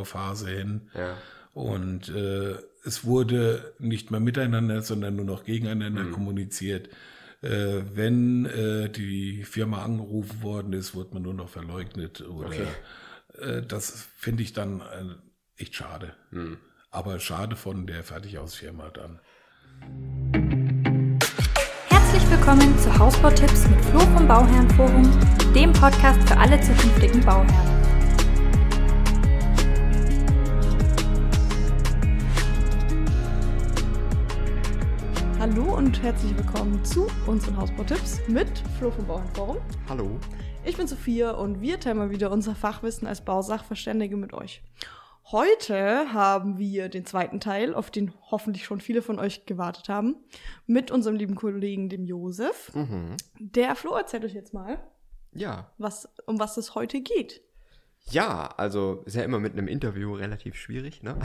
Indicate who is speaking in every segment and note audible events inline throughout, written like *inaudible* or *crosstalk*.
Speaker 1: Aufbauphase hin.
Speaker 2: Ja.
Speaker 1: Und äh, es wurde nicht mehr miteinander, sondern nur noch gegeneinander
Speaker 2: Mhm.
Speaker 1: kommuniziert. Äh, wenn äh, die Firma angerufen worden ist, wurde man nur noch verleugnet. Oder,
Speaker 2: Okay.
Speaker 1: äh, das finde ich dann äh, echt schade.
Speaker 2: Mhm.
Speaker 1: Aber schade von der Fertighausfirma dann.
Speaker 3: Herzlich willkommen zu Hausbautipps mit Flo vom Bauherrenforum, dem Podcast für alle zukünftigen Bauherren.
Speaker 4: Hallo und herzlich willkommen zu unseren Hausbautipps mit Flo vom Bauernforum.
Speaker 2: Hallo.
Speaker 4: Ich bin Sophia und wir teilen mal wieder unser Fachwissen als Bausachverständige mit euch. Heute haben wir den zweiten Teil, auf den hoffentlich schon viele von euch gewartet haben, mit unserem lieben Kollegen, dem Josef.
Speaker 2: Mhm.
Speaker 4: Der Flo erzählt euch jetzt mal,
Speaker 2: Ja.
Speaker 4: was, um was es heute geht.
Speaker 2: Ja, also ist ja immer mit einem Interview relativ schwierig, ne?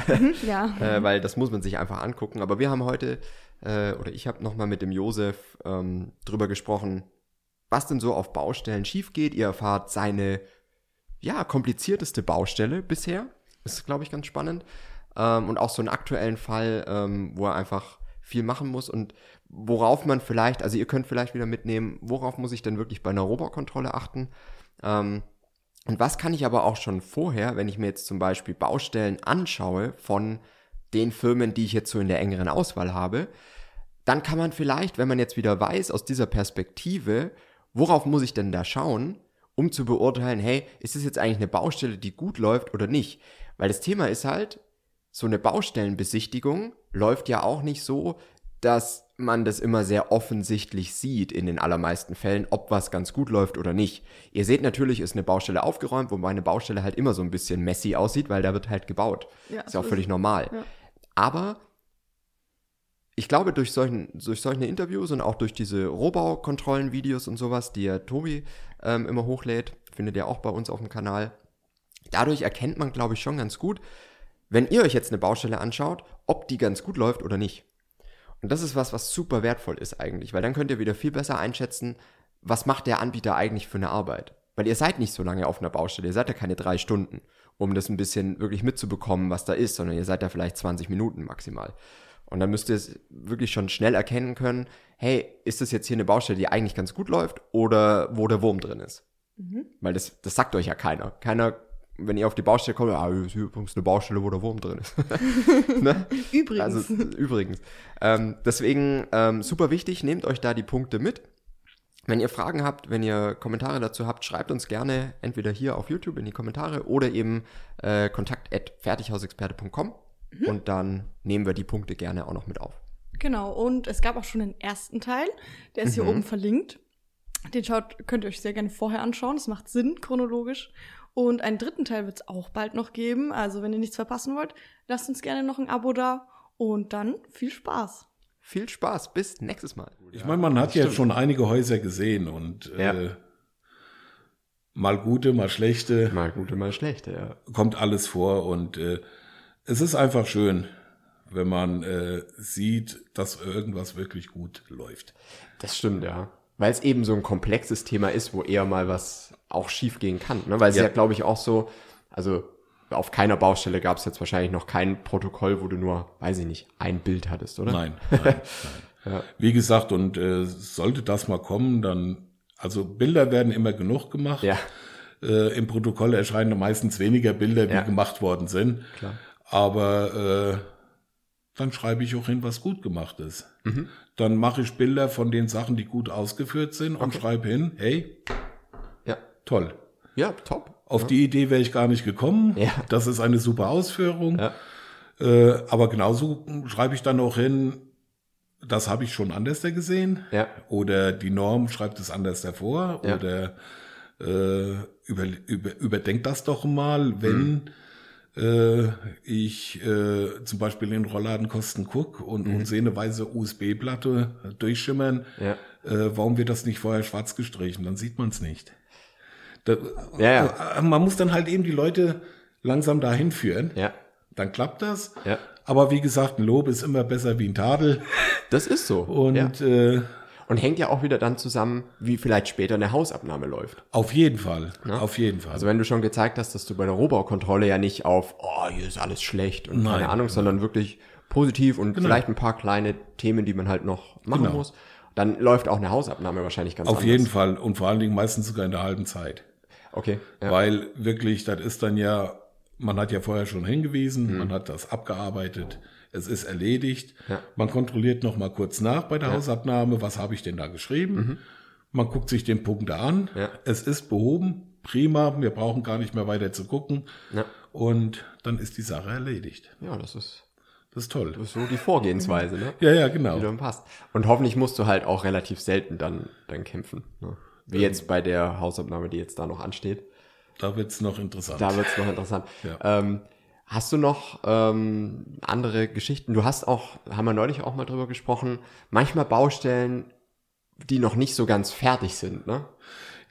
Speaker 4: Ja. *laughs*
Speaker 2: äh, weil das muss man sich einfach angucken. Aber wir haben heute, äh, oder ich habe nochmal mit dem Josef ähm, drüber gesprochen, was denn so auf Baustellen schief geht. Ihr erfahrt seine, ja, komplizierteste Baustelle bisher. Ist, glaube ich, ganz spannend. Ähm, und auch so einen aktuellen Fall, ähm, wo er einfach viel machen muss und worauf man vielleicht, also ihr könnt vielleicht wieder mitnehmen, worauf muss ich denn wirklich bei einer Robokontrolle achten? Ähm, und was kann ich aber auch schon vorher, wenn ich mir jetzt zum Beispiel Baustellen anschaue von den Firmen, die ich jetzt so in der engeren Auswahl habe, dann kann man vielleicht, wenn man jetzt wieder weiß aus dieser Perspektive, worauf muss ich denn da schauen, um zu beurteilen, hey, ist es jetzt eigentlich eine Baustelle, die gut läuft oder nicht? Weil das Thema ist halt, so eine Baustellenbesichtigung läuft ja auch nicht so, dass man das immer sehr offensichtlich sieht in den allermeisten Fällen, ob was ganz gut läuft oder nicht. Ihr seht natürlich, ist eine Baustelle aufgeräumt, wobei eine Baustelle halt immer so ein bisschen messy aussieht, weil da wird halt gebaut.
Speaker 4: Ja,
Speaker 2: ist ja auch völlig normal.
Speaker 4: ja.
Speaker 2: Aber ich glaube, durch, solchen, durch solche Interviews und auch durch diese Rohbaukontrollen-Videos und sowas, die ja Tobi ähm, immer hochlädt, findet ihr auch bei uns auf dem Kanal, dadurch erkennt man, glaube ich, schon ganz gut, wenn ihr euch jetzt eine Baustelle anschaut, ob die ganz gut läuft oder nicht. Und das ist was, was super wertvoll ist eigentlich, weil dann könnt ihr wieder viel besser einschätzen, was macht der Anbieter eigentlich für eine Arbeit. Weil ihr seid nicht so lange auf einer Baustelle, ihr seid ja keine drei Stunden, um das ein bisschen wirklich mitzubekommen, was da ist, sondern ihr seid da vielleicht 20 Minuten maximal. Und dann müsst ihr es wirklich schon schnell erkennen können, hey, ist das jetzt hier eine Baustelle, die eigentlich ganz gut läuft oder wo der Wurm drin ist? Weil das, das sagt euch ja keiner. Keiner, wenn ihr auf die Baustelle kommt, ah, übrigens eine Baustelle, wo der Wurm drin ist. *laughs* ne?
Speaker 4: Übrigens.
Speaker 2: Also übrigens. Ähm, deswegen ähm, super wichtig, nehmt euch da die Punkte mit. Wenn ihr Fragen habt, wenn ihr Kommentare dazu habt, schreibt uns gerne entweder hier auf YouTube in die Kommentare oder eben äh, kontakt@fertighausexperte.com und dann nehmen wir die Punkte gerne auch noch mit auf.
Speaker 4: Genau, und es gab auch schon den ersten Teil, der ist hier
Speaker 2: Mhm.
Speaker 4: oben verlinkt. Den schaut, könnt ihr euch sehr gerne vorher anschauen, das macht Sinn chronologisch. Und einen dritten Teil wird es auch bald noch geben, also wenn ihr nichts verpassen wollt, lasst uns gerne noch ein Abo da und dann viel Spaß.
Speaker 2: Viel Spaß, bis nächstes Mal.
Speaker 1: Ich meine, man hat ja schon einige Häuser gesehen und
Speaker 2: Ja.
Speaker 1: äh, mal gute, mal schlechte,
Speaker 2: Mal gute, mal schlechte, ja.
Speaker 1: kommt alles vor und äh, es ist einfach schön, wenn man äh, sieht, dass irgendwas wirklich gut läuft.
Speaker 2: Das stimmt, ja. Weil es eben so ein komplexes Thema ist, wo eher mal was auch schief gehen kann. Ne? Weil es
Speaker 1: Ja.
Speaker 2: ja, glaube ich, auch so, also auf keiner Baustelle gab es jetzt wahrscheinlich noch kein Protokoll, wo du nur, weiß ich nicht, ein Bild hattest, oder?
Speaker 1: Nein, *laughs* nein, nein. Wie gesagt, und äh, sollte das mal kommen, dann, also Bilder werden immer genug gemacht.
Speaker 2: Ja,
Speaker 1: Äh, Im Protokoll erscheinen meistens weniger Bilder, wie
Speaker 2: Ja.
Speaker 1: gemacht worden sind.
Speaker 2: klar.
Speaker 1: Aber äh, dann schreibe ich auch hin, was gut gemacht ist.
Speaker 2: Mhm.
Speaker 1: Dann mache ich Bilder von den Sachen, die gut ausgeführt sind und schreibe hin, hey,
Speaker 2: Ja.
Speaker 1: toll.
Speaker 2: Ja, top.
Speaker 1: Auf die Idee wäre ich gar nicht gekommen.
Speaker 2: Ja.
Speaker 1: Das ist eine super Ausführung.
Speaker 2: Ja.
Speaker 1: Äh, aber genauso schreibe ich dann auch hin, das habe ich schon anders gesehen.
Speaker 2: Ja.
Speaker 1: Oder die Norm schreibt es anders hervor.
Speaker 2: Ja.
Speaker 1: Oder äh, über, über, überdenkt das doch mal, wenn
Speaker 2: Mhm.
Speaker 1: Äh, ich äh, zum Beispiel in Rollladenkosten guck und,
Speaker 2: Mhm.
Speaker 1: und sehe eine weiße USB-Platte durchschimmern.
Speaker 2: Ja.
Speaker 1: Äh, warum wird das nicht vorher schwarz gestrichen? Dann sieht man es nicht. Da,
Speaker 2: Ja, ja.
Speaker 1: äh, Man muss dann halt eben die Leute langsam dahin führen.
Speaker 2: Ja.
Speaker 1: Dann klappt das.
Speaker 2: Ja.
Speaker 1: Aber wie gesagt, ein Lob ist immer besser wie ein Tadel.
Speaker 2: Das ist so.
Speaker 1: Und
Speaker 2: ja.
Speaker 1: äh,
Speaker 2: Und hängt ja auch wieder dann zusammen, wie vielleicht später eine Hausabnahme läuft.
Speaker 1: Auf jeden Fall, auf jeden Fall.
Speaker 2: Also wenn du schon gezeigt hast, dass du bei der Rohbaukontrolle ja nicht auf, oh, hier ist alles schlecht und keine
Speaker 1: Nein.
Speaker 2: Ahnung, sondern wirklich positiv und vielleicht ein paar kleine Themen, die man halt noch machen
Speaker 1: Genau.
Speaker 2: muss, dann läuft auch eine Hausabnahme wahrscheinlich ganz
Speaker 1: auf
Speaker 2: anders.
Speaker 1: jeden Fall und vor allen Dingen meistens sogar in der halben Zeit.
Speaker 2: Okay. Ja.
Speaker 1: Weil wirklich, das ist dann ja, man hat ja vorher schon hingewiesen,
Speaker 2: Mhm.
Speaker 1: man hat das abgearbeitet, es ist erledigt.
Speaker 2: Ja.
Speaker 1: Man kontrolliert noch mal kurz nach bei der Hausabnahme, was habe ich denn da geschrieben? Man guckt sich den Punkt an,
Speaker 2: Mhm. Ja.
Speaker 1: es ist behoben, prima, wir brauchen gar nicht mehr weiter zu gucken
Speaker 2: Ja.
Speaker 1: und dann ist die Sache erledigt.
Speaker 2: ja, das ist,
Speaker 1: Das ist toll.
Speaker 2: das ist so die Vorgehensweise, ne?
Speaker 1: Ja, ja, genau.
Speaker 2: Die dann passt. Und hoffentlich musst du halt auch relativ selten dann, dann kämpfen. Ne? Wie jetzt bei der Hausabnahme, die jetzt da noch ansteht.
Speaker 1: Da wird's noch interessant.
Speaker 2: Da wird's noch interessant.
Speaker 1: Ja.
Speaker 2: Ähm, hast du noch ähm, andere Geschichten? Du hast auch, haben wir neulich auch mal drüber gesprochen, manchmal Baustellen, die noch nicht so ganz fertig sind, ne?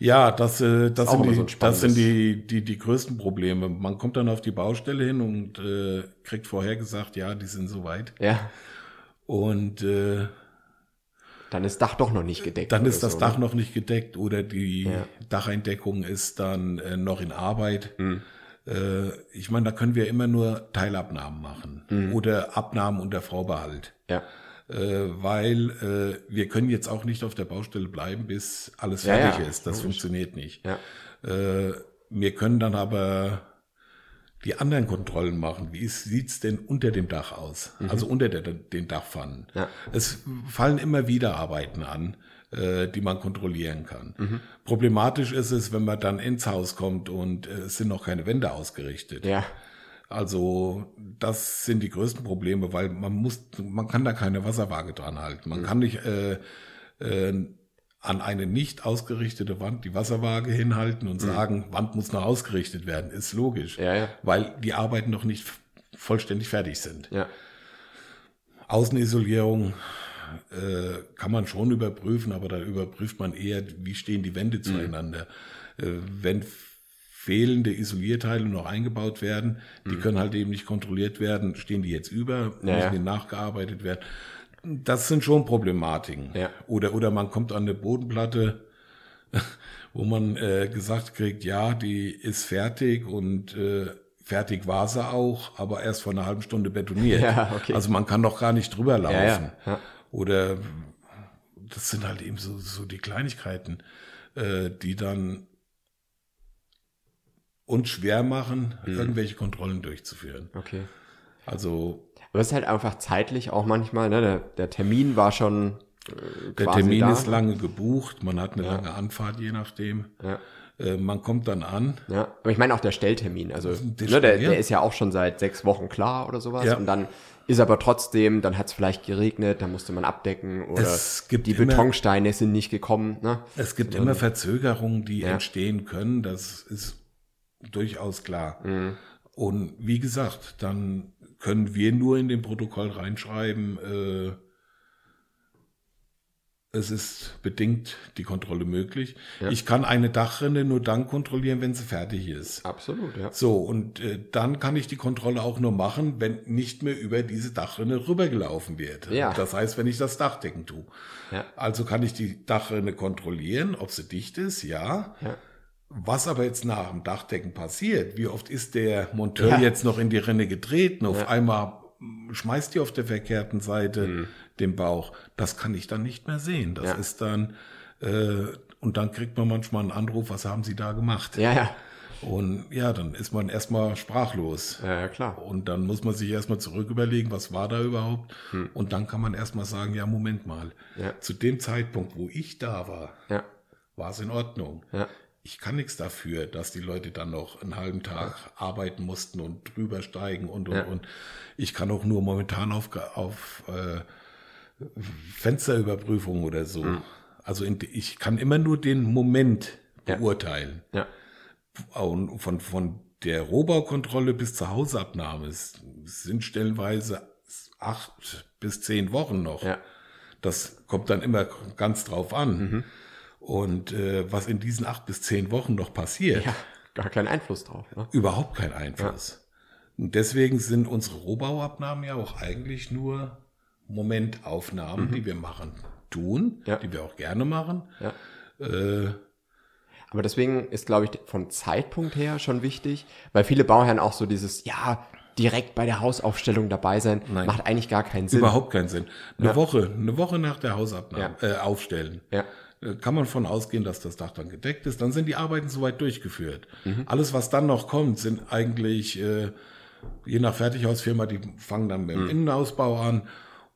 Speaker 1: Ja, das, äh, das, sind, die,
Speaker 2: so
Speaker 1: das sind die, die, die größten Probleme. Man kommt dann auf die Baustelle hin und äh, kriegt vorher gesagt, ja, die sind soweit.
Speaker 2: Ja.
Speaker 1: Und äh,
Speaker 2: Dann ist Dach doch noch nicht gedeckt.
Speaker 1: dann ist das
Speaker 2: so,
Speaker 1: Dach
Speaker 2: Ne?
Speaker 1: noch nicht gedeckt oder die
Speaker 2: Ja.
Speaker 1: Dacheindeckung ist dann äh, noch in Arbeit.
Speaker 2: Mhm.
Speaker 1: Äh, ich meine, da können wir immer nur Teilabnahmen machen
Speaker 2: Mhm.
Speaker 1: oder Abnahmen unter Vorbehalt.
Speaker 2: Ja.
Speaker 1: Äh, weil äh, wir können jetzt auch nicht auf der Baustelle bleiben, bis alles fertig
Speaker 2: ja,
Speaker 1: ist. Das
Speaker 2: logisch.
Speaker 1: funktioniert nicht.
Speaker 2: Ja.
Speaker 1: Äh, wir können dann aber die anderen Kontrollen machen. Wie sieht's denn unter dem Dach aus? Also unter der, den Dachpfannen.
Speaker 2: Mhm. Ja.
Speaker 1: Es fallen immer wieder Arbeiten an, äh, die man kontrollieren kann.
Speaker 2: Mhm.
Speaker 1: Problematisch ist es, wenn man dann ins Haus kommt und äh, es sind noch keine Wände ausgerichtet.
Speaker 2: Ja.
Speaker 1: Also das sind die größten Probleme, weil man muss, man kann da keine Wasserwaage dran halten. Man kann nicht äh, äh, an eine nicht ausgerichtete Wand die Wasserwaage hinhalten und sagen, Wand muss noch ausgerichtet werden. Ist logisch,
Speaker 2: Ja, ja.
Speaker 1: weil die Arbeiten noch nicht vollständig fertig sind.
Speaker 2: Ja.
Speaker 1: Außenisolierung äh, kann man schon überprüfen, aber da überprüft man eher, wie stehen die Wände zueinander. Äh, wenn fehlende Isolierteile noch eingebaut werden, die können halt eben nicht kontrolliert werden, stehen die jetzt über, müssen
Speaker 2: Ja, ja.
Speaker 1: die nachgearbeitet werden. Das sind schon Problematiken.
Speaker 2: Ja.
Speaker 1: Oder, oder man kommt an eine Bodenplatte, *laughs* wo man äh, gesagt kriegt, ja, die ist fertig und äh, fertig war sie auch, aber erst vor einer halben Stunde betoniert.
Speaker 2: Ja, okay.
Speaker 1: Also man kann doch gar nicht drüber laufen.
Speaker 2: Ja, ja.
Speaker 1: Oder das sind halt eben so, so die Kleinigkeiten, äh, die dann uns schwer machen,
Speaker 2: Mhm.
Speaker 1: irgendwelche Kontrollen durchzuführen.
Speaker 2: Okay.
Speaker 1: Also
Speaker 2: Aber es ist halt einfach zeitlich auch manchmal, ne? Der, der Termin war schon äh,
Speaker 1: der Termin
Speaker 2: da,
Speaker 1: ist lange gebucht, man hat eine lange Anfahrt, je nachdem.
Speaker 2: Ja.
Speaker 1: Äh, man kommt dann an.
Speaker 2: Ja, aber ich meine auch der Stelltermin. Also
Speaker 1: Der
Speaker 2: ne, der, der ist ja auch schon seit sechs Wochen klar oder sowas.
Speaker 1: Ja.
Speaker 2: Und dann ist aber trotzdem, dann hat es vielleicht geregnet, dann musste man abdecken oder
Speaker 1: Es gibt
Speaker 2: die
Speaker 1: immer-
Speaker 2: Betonsteine sind nicht gekommen. Ne?
Speaker 1: Es gibt immer Verzögerungen, die
Speaker 2: Ja.
Speaker 1: entstehen können, das ist durchaus klar.
Speaker 2: Mhm.
Speaker 1: Und wie gesagt, dann können wir nur in dem Protokoll reinschreiben, äh, es ist bedingt die Kontrolle möglich.
Speaker 2: Ja.
Speaker 1: Ich kann eine Dachrinne nur dann kontrollieren, wenn sie fertig ist.
Speaker 2: Absolut, ja.
Speaker 1: So, und äh, dann kann ich die Kontrolle auch nur machen, wenn nicht mehr über diese Dachrinne rübergelaufen wird.
Speaker 2: Ja.
Speaker 1: Das heißt, wenn ich das Dachdecken tue.
Speaker 2: Ja.
Speaker 1: Also kann ich die Dachrinne kontrollieren, ob sie dicht ist, ja.
Speaker 2: Ja.
Speaker 1: Was aber jetzt nach dem Dachdecken passiert, wie oft ist der Monteur
Speaker 2: Ja.
Speaker 1: jetzt noch in die Rinne getreten, auf einmal schmeißt die auf der verkehrten Seite
Speaker 2: Mhm.
Speaker 1: den Bauch, das kann ich dann nicht mehr sehen. Das
Speaker 2: Ja.
Speaker 1: ist dann, äh, und dann kriegt man manchmal einen Anruf, was haben Sie da gemacht?
Speaker 2: Ja, ja.
Speaker 1: Und ja, dann ist man erstmal sprachlos.
Speaker 2: Ja, ja, klar.
Speaker 1: Und dann muss man sich erstmal zurück überlegen, was war da überhaupt? Und dann kann man erstmal sagen, ja, Moment mal.
Speaker 2: Hm. Ja.
Speaker 1: Zu dem Zeitpunkt, wo ich da war,
Speaker 2: Ja,
Speaker 1: war es in Ordnung. Ich kann nichts dafür, dass die Leute dann noch einen halben Tag arbeiten mussten und drüber steigen und und
Speaker 2: Ja.
Speaker 1: und. Ich kann auch nur momentan auf, auf äh, Fensterüberprüfung oder so.
Speaker 2: Hm.
Speaker 1: Also in, ich kann immer nur den Moment
Speaker 2: Ja.
Speaker 1: beurteilen.
Speaker 2: Ja,
Speaker 1: Und von, von der Rohbaukontrolle bis zur Hausabnahme sind stellenweise acht bis zehn Wochen noch.
Speaker 2: ja.
Speaker 1: Das kommt dann immer ganz drauf an. Und äh, was in diesen acht bis zehn Wochen noch passiert,
Speaker 2: Ja, gar keinen Einfluss drauf. Ne?
Speaker 1: überhaupt kein Einfluss. Und deswegen sind unsere Rohbauabnahmen ja auch eigentlich nur Momentaufnahmen, die wir machen tun,
Speaker 2: Ja.
Speaker 1: die wir auch gerne machen.
Speaker 2: Ja.
Speaker 1: Äh,
Speaker 2: Aber deswegen ist, glaube ich, vom Zeitpunkt her schon wichtig, weil viele Bauherren auch so dieses, ja, direkt bei der Hausaufstellung dabei sein,
Speaker 1: Nein.
Speaker 2: macht eigentlich gar keinen Sinn.
Speaker 1: überhaupt keinen Sinn. Eine
Speaker 2: Ja.
Speaker 1: Woche, eine Woche nach der Hausabnahme äh, aufstellen.
Speaker 2: Ja.
Speaker 1: Äh, Kann man von ausgehen, dass das Dach dann gedeckt ist. Dann sind die Arbeiten soweit durchgeführt.
Speaker 2: Mhm.
Speaker 1: Alles, was dann noch kommt, sind eigentlich, äh, je nach Fertighausfirma, die fangen dann
Speaker 2: Mhm.
Speaker 1: mit dem Innenausbau an.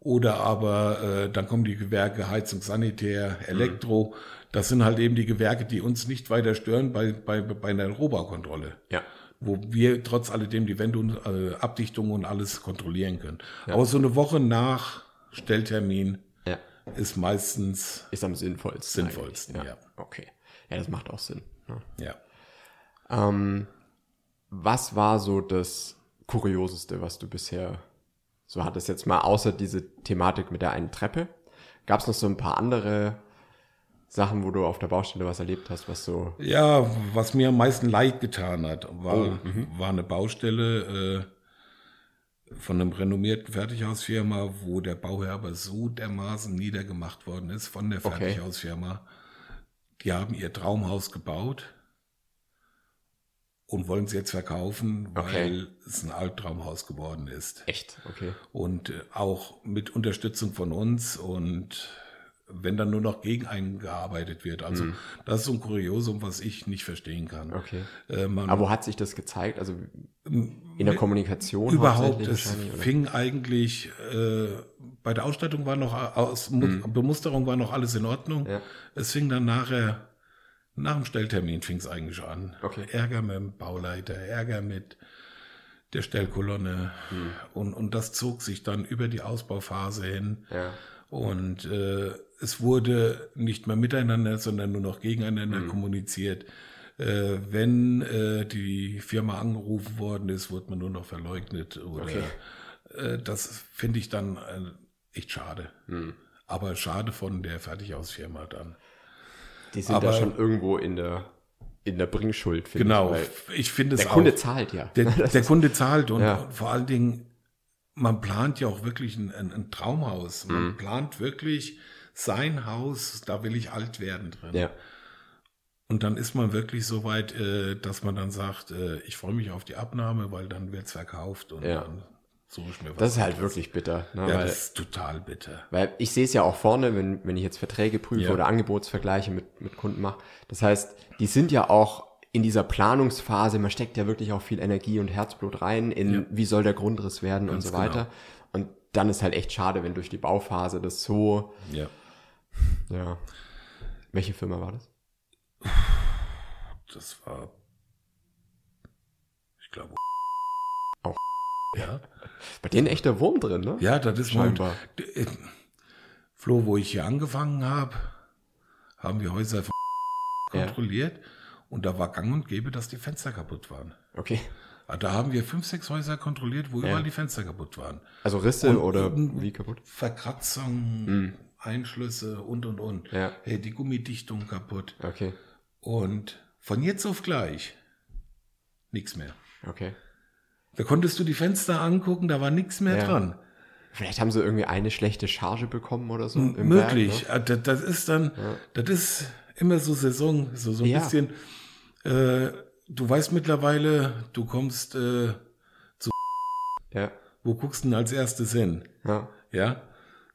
Speaker 1: Oder aber äh, dann kommen die Gewerke Heizung, Sanitär,
Speaker 2: Mhm.
Speaker 1: Elektro. Das sind halt eben die Gewerke, die uns nicht weiter stören bei, bei, bei einer Rohbaukontrolle.
Speaker 2: Ja.
Speaker 1: Wo wir trotz alledem die Wände und äh, Abdichtung und alles kontrollieren können. Aber so eine Woche nach Stelltermin
Speaker 2: Ja.
Speaker 1: Ist meistens,
Speaker 2: Ist am sinnvollsten.
Speaker 1: Sinnvollsten,
Speaker 2: eigentlich.
Speaker 1: ja.
Speaker 2: Okay. Ja, das macht auch Sinn. Ne?
Speaker 1: ja.
Speaker 2: Ähm, was war so das Kurioseste, was du bisher so hattest? Jetzt mal außer diese Thematik mit der einen Treppe. Gab es noch so ein paar andere Sachen, wo du auf der Baustelle was erlebt hast, was so.
Speaker 1: Ja, was mir am meisten leid getan hat, war,
Speaker 2: Oh,
Speaker 1: war eine Baustelle äh, von einem renommierten Fertighausfirma, wo der Bauherr aber so dermaßen niedergemacht worden ist von der
Speaker 2: Okay.
Speaker 1: Fertighausfirma. Die haben ihr Traumhaus gebaut und wollen es jetzt verkaufen, weil
Speaker 2: Okay.
Speaker 1: es ein Albtraumhaus geworden ist.
Speaker 2: Echt? Okay.
Speaker 1: Und äh, auch mit Unterstützung von uns und wenn dann nur noch gegen einen gearbeitet wird. Also das ist so ein Kuriosum, was ich nicht verstehen kann.
Speaker 2: Mhm. Okay.
Speaker 1: Äh,
Speaker 2: Aber wo hat sich das gezeigt? Also in der Kommunikation
Speaker 1: überhaupt, es fing eigentlich, äh, bei der Ausstattung war noch, aus Bemusterung war noch alles in Ordnung.
Speaker 2: Mhm. Ja.
Speaker 1: Es fing dann nachher, nach dem Stelltermin fing es eigentlich an.
Speaker 2: Okay.
Speaker 1: Ärger mit dem Bauleiter, Ärger mit der Stellkolonne.
Speaker 2: Mhm.
Speaker 1: Und, und das zog sich dann über die Ausbauphase hin.
Speaker 2: Ja.
Speaker 1: Und äh, es wurde nicht mehr miteinander, sondern nur noch gegeneinander
Speaker 2: Mhm.
Speaker 1: kommuniziert. Äh, wenn äh, die Firma angerufen worden ist, wurde man nur noch verleugnet. Oder,
Speaker 2: Okay.
Speaker 1: äh, das finde ich dann äh, echt schade.
Speaker 2: Mhm.
Speaker 1: Aber schade von der Fertighausfirma dann.
Speaker 2: Die sind da
Speaker 1: Aber-
Speaker 2: schon irgendwo in der, in der Bringschuld,
Speaker 1: Genau,
Speaker 2: ich.
Speaker 1: ich finde es
Speaker 2: Der
Speaker 1: auch.
Speaker 2: Kunde zahlt ja.
Speaker 1: Der, *laughs* der Kunde zahlt und,
Speaker 2: Ja.
Speaker 1: vor allen Dingen, man plant ja auch wirklich ein, ein, ein Traumhaus. Man
Speaker 2: Mhm.
Speaker 1: plant wirklich sein Haus, da will ich alt werden drin.
Speaker 2: Ja.
Speaker 1: Und dann ist man wirklich so weit, äh, dass man dann sagt, äh, ich freue mich auf die Abnahme, weil dann wird's verkauft und
Speaker 2: Ja.
Speaker 1: dann suche ich mir was.
Speaker 2: Das ist halt
Speaker 1: anderes.
Speaker 2: wirklich bitter. Ne?
Speaker 1: Ja,
Speaker 2: weil,
Speaker 1: das ist total bitter.
Speaker 2: weil ich sehe es ja auch vorne, wenn, wenn ich jetzt Verträge prüfe
Speaker 1: Ja.
Speaker 2: oder Angebotsvergleiche mit, mit Kunden mache. Das heißt, die sind ja auch in dieser Planungsphase, man steckt ja wirklich auch viel Energie und Herzblut rein in,
Speaker 1: Ja.
Speaker 2: wie soll der Grundriss werden
Speaker 1: Ganz
Speaker 2: und so weiter.
Speaker 1: genau.
Speaker 2: Und dann ist halt echt schade, wenn durch die Bauphase das so,
Speaker 1: Ja.
Speaker 2: Ja. Welche Firma war das?
Speaker 1: Das war, ich glaube,
Speaker 2: Auch.
Speaker 1: Ja. *laughs*
Speaker 2: Bei denen echter Wurm drin, ne?
Speaker 1: Ja, das ist
Speaker 2: Scheinbar.
Speaker 1: Äh, Flo, wo ich hier angefangen habe, haben wir Häuser von
Speaker 2: Ja.
Speaker 1: kontrolliert und da war gang und gäbe, dass die Fenster kaputt waren.
Speaker 2: Okay.
Speaker 1: Ah, Da haben wir fünf, sechs Häuser kontrolliert, wo
Speaker 2: Ja.
Speaker 1: überall die Fenster kaputt waren.
Speaker 2: Also Risse
Speaker 1: Und
Speaker 2: oder wie kaputt?
Speaker 1: Verkratzung, Einschlüsse und und und.
Speaker 2: Ja.
Speaker 1: Hey, die Gummidichtung kaputt.
Speaker 2: Okay.
Speaker 1: Und von jetzt auf gleich nichts mehr.
Speaker 2: Okay.
Speaker 1: Da konntest du die Fenster angucken, da war nichts mehr
Speaker 2: Ja.
Speaker 1: dran.
Speaker 2: Vielleicht haben sie irgendwie eine schlechte Charge bekommen oder so. im
Speaker 1: Möglich.
Speaker 2: Werk, ne?
Speaker 1: Ah, Das, ist dann, das ist immer so Saison, so, so ein
Speaker 2: Ja.
Speaker 1: bisschen. Äh, du weißt mittlerweile, du kommst, äh,
Speaker 2: Ja.
Speaker 1: wo guckst du denn als erstes hin?
Speaker 2: Ja.
Speaker 1: Ja,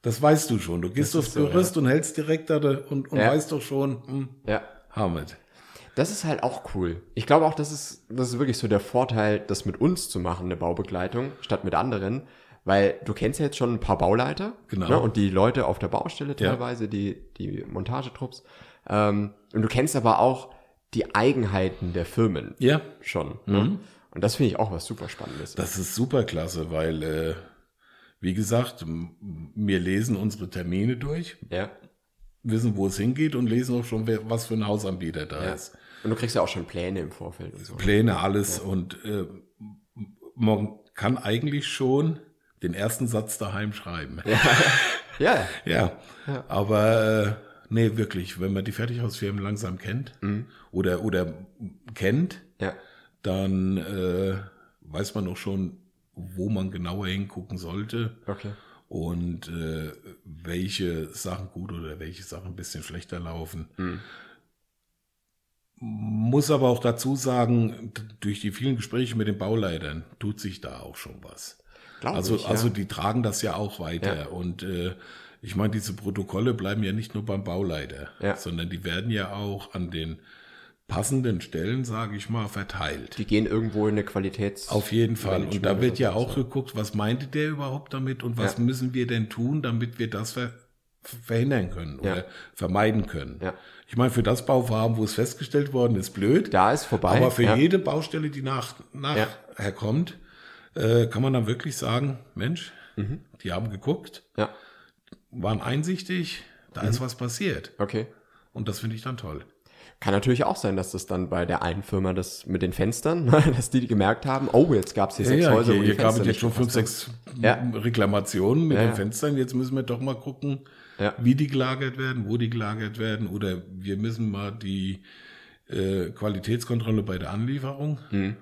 Speaker 1: das weißt du schon. Du gehst aufs
Speaker 2: so,
Speaker 1: Gerüst und hältst direkt da und, und
Speaker 2: Ja.
Speaker 1: weißt doch schon, hm,
Speaker 2: Ja.
Speaker 1: Hamid.
Speaker 2: Das ist halt auch cool. Ich glaube auch, das ist, das ist wirklich so der Vorteil, das mit uns zu machen, eine Baubegleitung, statt mit anderen. Weil du kennst ja jetzt schon ein paar Bauleiter.
Speaker 1: Genau.
Speaker 2: Ne, und die Leute auf der Baustelle
Speaker 1: Ja.
Speaker 2: teilweise, die, die Montagetrupps. Ähm, und du kennst aber auch die Eigenheiten der Firmen
Speaker 1: Ja,
Speaker 2: schon. Ne? Und das finde ich auch was super Spannendes.
Speaker 1: Mhm. das ist super klasse, weil, äh, wie gesagt, wir lesen unsere Termine durch,
Speaker 2: ja.
Speaker 1: wissen, wo es hingeht und lesen auch schon, wer, was für ein Hausanbieter da
Speaker 2: ja.
Speaker 1: ist.
Speaker 2: Und du kriegst ja auch schon Pläne im Vorfeld und so.
Speaker 1: Pläne, alles. Und äh, man kann eigentlich schon den ersten Satz daheim schreiben. *laughs*
Speaker 2: Ja.
Speaker 1: Ja, aber äh, nee, wirklich, wenn man die Fertighausfirmen langsam kennt oder, oder kennt,
Speaker 2: Ja.
Speaker 1: dann äh, weiß man auch schon, wo man genauer hingucken sollte.
Speaker 2: Okay.
Speaker 1: und äh, welche Sachen gut oder welche Sachen ein bisschen schlechter laufen.
Speaker 2: Mhm.
Speaker 1: Muss aber auch dazu sagen, durch die vielen Gespräche mit den Bauleitern tut sich da auch schon was.
Speaker 2: Glaub
Speaker 1: Also,
Speaker 2: ich, ja.
Speaker 1: also die tragen das ja auch weiter.
Speaker 2: Ja.
Speaker 1: Und äh, ich meine, diese Protokolle bleiben ja nicht nur beim Bauleiter,
Speaker 2: Ja.
Speaker 1: sondern die werden ja auch an den passenden Stellen, sage ich mal, verteilt.
Speaker 2: Die gehen irgendwo in eine Qualitäts...
Speaker 1: Auf jeden Fall. Und da wird ja auch geguckt, was meinte der überhaupt damit und was
Speaker 2: Ja.
Speaker 1: müssen wir denn tun, damit wir das ver verhindern können oder
Speaker 2: Ja.
Speaker 1: vermeiden können.
Speaker 2: Ja.
Speaker 1: Ich meine, für das Bauvorhaben, wo es festgestellt worden ist, blöd.
Speaker 2: Da ist vorbei.
Speaker 1: Aber für
Speaker 2: ja.
Speaker 1: jede Baustelle, die nach, nachher kommt, äh, kann man dann wirklich sagen, Mensch,
Speaker 2: Mhm.
Speaker 1: die haben geguckt,
Speaker 2: Ja,
Speaker 1: waren einsichtig, da
Speaker 2: Mhm.
Speaker 1: ist was passiert.
Speaker 2: okay.
Speaker 1: Und das finde ich dann toll.
Speaker 2: Kann natürlich auch sein, dass das dann bei der einen Firma das mit den Fenstern, *laughs* dass die gemerkt haben, oh, jetzt gab es hier sechs Häuser,
Speaker 1: hier,
Speaker 2: wo die
Speaker 1: hier gab es jetzt schon fünf, sechs
Speaker 2: Ja.
Speaker 1: Reklamationen mit
Speaker 2: Ja,
Speaker 1: den
Speaker 2: ja.
Speaker 1: Fenstern. Jetzt müssen wir doch mal gucken,
Speaker 2: Ja.
Speaker 1: wie die gelagert werden, wo die gelagert werden. Oder wir müssen mal die äh, Qualitätskontrolle bei der Anlieferung,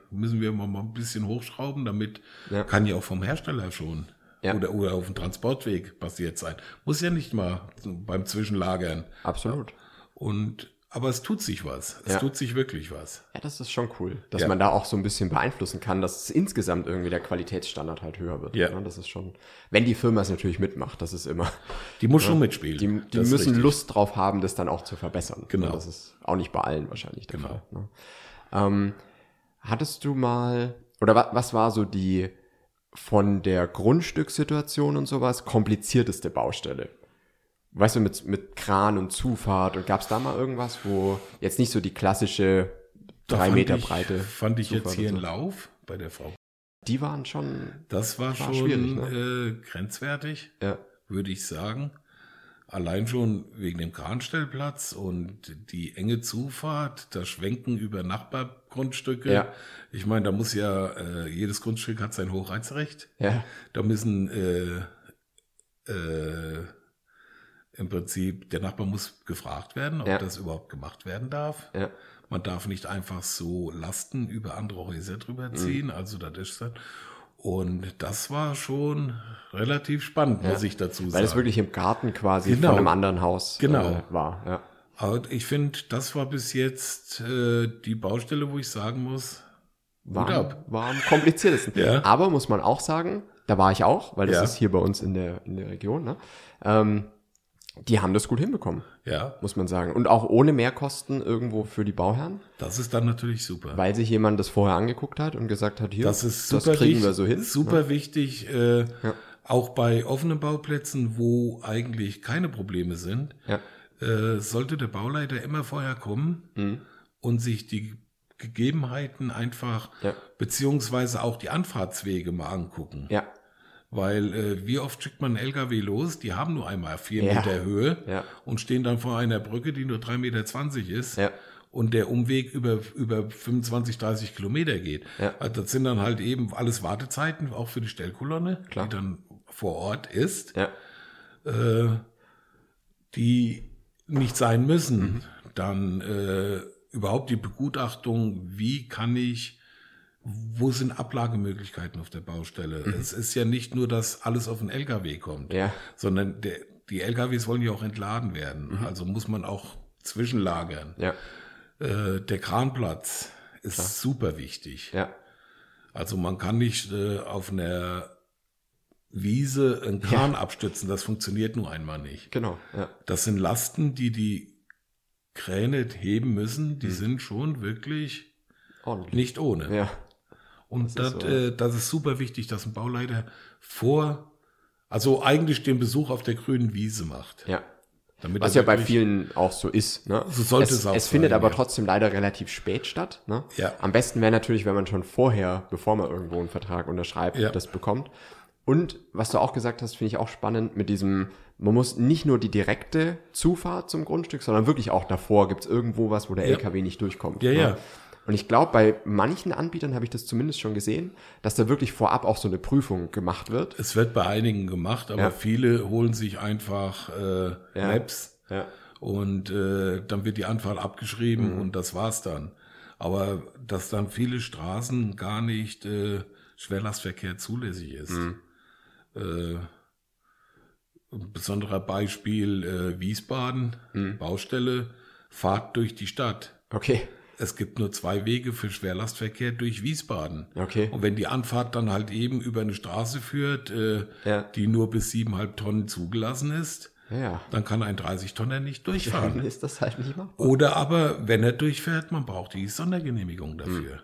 Speaker 1: müssen wir mal, mal ein bisschen hochschrauben, damit
Speaker 2: Mhm. Ja.
Speaker 1: kann ja auch vom Hersteller schon
Speaker 2: Ja.
Speaker 1: oder, oder auf dem Transportweg passiert sein. Muss ja nicht mal beim Zwischenlagern.
Speaker 2: Absolut.
Speaker 1: Und aber es tut sich was. Es
Speaker 2: Ja.
Speaker 1: tut sich wirklich was.
Speaker 2: Ja, das ist schon cool, dass
Speaker 1: Ja.
Speaker 2: man da auch so ein bisschen beeinflussen kann, dass es insgesamt irgendwie der Qualitätsstandard halt höher wird.
Speaker 1: Ja.
Speaker 2: Ne, Das ist schon, wenn die Firma es natürlich mitmacht, das ist immer,
Speaker 1: Die muss schon mitspielen.
Speaker 2: die, die müssen
Speaker 1: richtig.
Speaker 2: Lust drauf haben, das dann auch zu verbessern.
Speaker 1: Genau.
Speaker 2: Ne, Das ist auch nicht bei allen wahrscheinlich der
Speaker 1: Genau.
Speaker 2: Fall. Ne? Ähm, hattest du mal, oder wa, was war so die von der Grundstückssituation und sowas komplizierteste Baustelle? Weißt du, mit, mit Kran und Zufahrt und gab es da mal irgendwas, wo jetzt nicht so die klassische drei Meter
Speaker 1: ich,
Speaker 2: Breite
Speaker 1: Fand ich jetzt
Speaker 2: Zufahrt
Speaker 1: hier
Speaker 2: und
Speaker 1: in
Speaker 2: so.
Speaker 1: Lauf bei der Frau.
Speaker 2: Die waren schon,
Speaker 1: Das war,
Speaker 2: War
Speaker 1: schon
Speaker 2: ne?
Speaker 1: äh, grenzwertig,
Speaker 2: ja,
Speaker 1: würde ich sagen. Allein schon wegen dem Kranstellplatz und die enge Zufahrt, das Schwenken über Nachbargrundstücke.
Speaker 2: Ja.
Speaker 1: Ich meine, da muss ja, äh, jedes Grundstück hat sein Hochreizrecht.
Speaker 2: ja,
Speaker 1: Da müssen äh, äh, im Prinzip, der Nachbar muss gefragt werden, ob
Speaker 2: Ja.
Speaker 1: das überhaupt gemacht werden darf.
Speaker 2: ja,
Speaker 1: Man darf nicht einfach so Lasten über andere Häuser drüber ziehen. Also das ist dann. Und das war schon relativ spannend, muss ich dazu sagen.
Speaker 2: weil es wirklich im Garten quasi
Speaker 1: Genau.
Speaker 2: von einem anderen Haus
Speaker 1: Genau.
Speaker 2: äh, war, ja.
Speaker 1: Aber ich finde, das war bis jetzt äh, die Baustelle, wo ich sagen muss,
Speaker 2: war,
Speaker 1: ab.
Speaker 2: war am kompliziertesten. *laughs*
Speaker 1: Ja.
Speaker 2: Aber muss man auch sagen, da war ich auch, weil das
Speaker 1: Ja.
Speaker 2: ist hier bei uns in der, in der Region, ne? ähm, die haben das gut hinbekommen,
Speaker 1: Ja,
Speaker 2: muss man sagen. Und auch ohne Mehrkosten irgendwo für die Bauherren,
Speaker 1: das ist dann natürlich super.
Speaker 2: weil sich jemand das vorher angeguckt hat und gesagt hat, hier,
Speaker 1: das ist super
Speaker 2: das kriegen
Speaker 1: wichtig,
Speaker 2: wir so hin.
Speaker 1: Super
Speaker 2: ne?
Speaker 1: wichtig, äh,
Speaker 2: Ja.
Speaker 1: auch bei offenen Bauplätzen, wo eigentlich keine Probleme sind,
Speaker 2: Ja.
Speaker 1: äh, sollte der Bauleiter immer vorher kommen
Speaker 2: Mhm.
Speaker 1: und sich die Gegebenheiten einfach,
Speaker 2: Ja.
Speaker 1: beziehungsweise auch die Anfahrtswege mal angucken.
Speaker 2: Ja,
Speaker 1: Weil äh, wie oft schickt man einen LKW los, die haben nur einmal vier
Speaker 2: Ja.
Speaker 1: Meter Höhe
Speaker 2: Ja.
Speaker 1: und stehen dann vor einer Brücke, die nur 3,20 Meter ist
Speaker 2: Ja.
Speaker 1: und der Umweg über, über 25, 30 Kilometer geht.
Speaker 2: Ja.
Speaker 1: Also das sind dann halt eben alles Wartezeiten, auch für die Stellkolonne,
Speaker 2: Klar.
Speaker 1: die dann vor Ort ist,
Speaker 2: ja,
Speaker 1: äh, die nicht sein müssen.
Speaker 2: Mhm.
Speaker 1: Dann äh, überhaupt die Begutachtung, wie kann ich, wo sind Ablagemöglichkeiten auf der Baustelle? Es ist ja nicht nur, dass alles auf den LKW kommt,
Speaker 2: Mhm. ja,
Speaker 1: sondern der, die LKWs wollen ja auch entladen werden. Also muss man auch zwischenlagern.
Speaker 2: ja,
Speaker 1: Äh, der Kranplatz ist super wichtig.
Speaker 2: ja,
Speaker 1: Also man kann nicht äh, auf einer Wiese einen Kran abstützen, das funktioniert nur einmal nicht.
Speaker 2: genau,
Speaker 1: Das sind Lasten, die die Kräne heben müssen, die sind schon wirklich
Speaker 2: ordentlich.
Speaker 1: nicht ohne.
Speaker 2: Ja,
Speaker 1: Und
Speaker 2: das
Speaker 1: das,
Speaker 2: ist so.
Speaker 1: äh, das ist super wichtig, dass ein Bauleiter vor, also eigentlich den Besuch auf der grünen Wiese macht.
Speaker 2: ja.
Speaker 1: Damit
Speaker 2: Was ja bei vielen auch so ist. Ne?
Speaker 1: So sollte
Speaker 2: es,
Speaker 1: es auch
Speaker 2: Es findet
Speaker 1: sein,
Speaker 2: aber
Speaker 1: ja.
Speaker 2: trotzdem leider relativ spät statt. Ne?
Speaker 1: Ja.
Speaker 2: Am besten wäre natürlich, wenn man schon vorher, bevor man irgendwo einen Vertrag unterschreibt,
Speaker 1: Ja.
Speaker 2: das bekommt. Und was du auch gesagt hast, finde ich auch spannend mit diesem, man muss nicht nur die direkte Zufahrt zum Grundstück, sondern wirklich auch davor gibt es irgendwo was, wo der
Speaker 1: Ja.
Speaker 2: LKW nicht durchkommt.
Speaker 1: Ja,
Speaker 2: ne?
Speaker 1: ja.
Speaker 2: Und ich glaube, bei manchen Anbietern habe ich das zumindest schon gesehen, dass da wirklich vorab auch so eine Prüfung gemacht wird.
Speaker 1: Es wird bei einigen gemacht, aber
Speaker 2: Ja.
Speaker 1: viele holen sich einfach äh,
Speaker 2: Ja.
Speaker 1: Maps
Speaker 2: Ja.
Speaker 1: und äh, dann wird die Anfahrt abgeschrieben
Speaker 2: Mhm.
Speaker 1: und das war's dann. Aber dass dann viele Straßen gar nicht äh, Schwerlastverkehr zulässig ist.
Speaker 2: Mhm.
Speaker 1: Äh, ein besonderer Beispiel äh, Wiesbaden, Baustelle, Fahrt durch die Stadt.
Speaker 2: Okay.
Speaker 1: Es gibt nur zwei Wege für Schwerlastverkehr durch Wiesbaden.
Speaker 2: Okay.
Speaker 1: Und wenn die Anfahrt dann halt eben über eine Straße führt, äh,
Speaker 2: Ja.
Speaker 1: die nur bis siebeneinhalb Tonnen zugelassen ist,
Speaker 2: Ja.
Speaker 1: dann kann ein 30-Tonner nicht durchfahren.
Speaker 2: Dann ist das halt nicht machbar.
Speaker 1: Oder aber, wenn er durchfährt, man braucht die Sondergenehmigung dafür.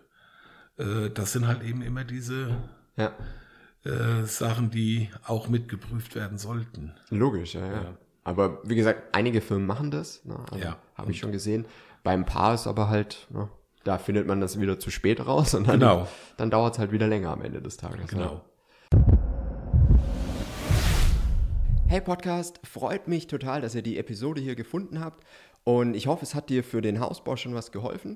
Speaker 1: Äh, das sind halt eben immer diese
Speaker 2: Ja.
Speaker 1: äh, Sachen, die auch mit geprüft werden sollten.
Speaker 2: Logisch, ja, ja. Aber wie gesagt, einige Firmen machen das. Ne? Also,
Speaker 1: Ja.
Speaker 2: Habe ich schon gesehen. Beim Paar ist aber halt, ne, da findet man das wieder zu spät raus und dann,
Speaker 1: Genau.
Speaker 2: dann dauert es halt wieder länger am Ende des Tages.
Speaker 1: Genau.
Speaker 2: Ja. Hey Podcast, freut mich total, dass ihr die Episode hier gefunden habt und ich hoffe, es hat dir für den Hausbau schon was geholfen.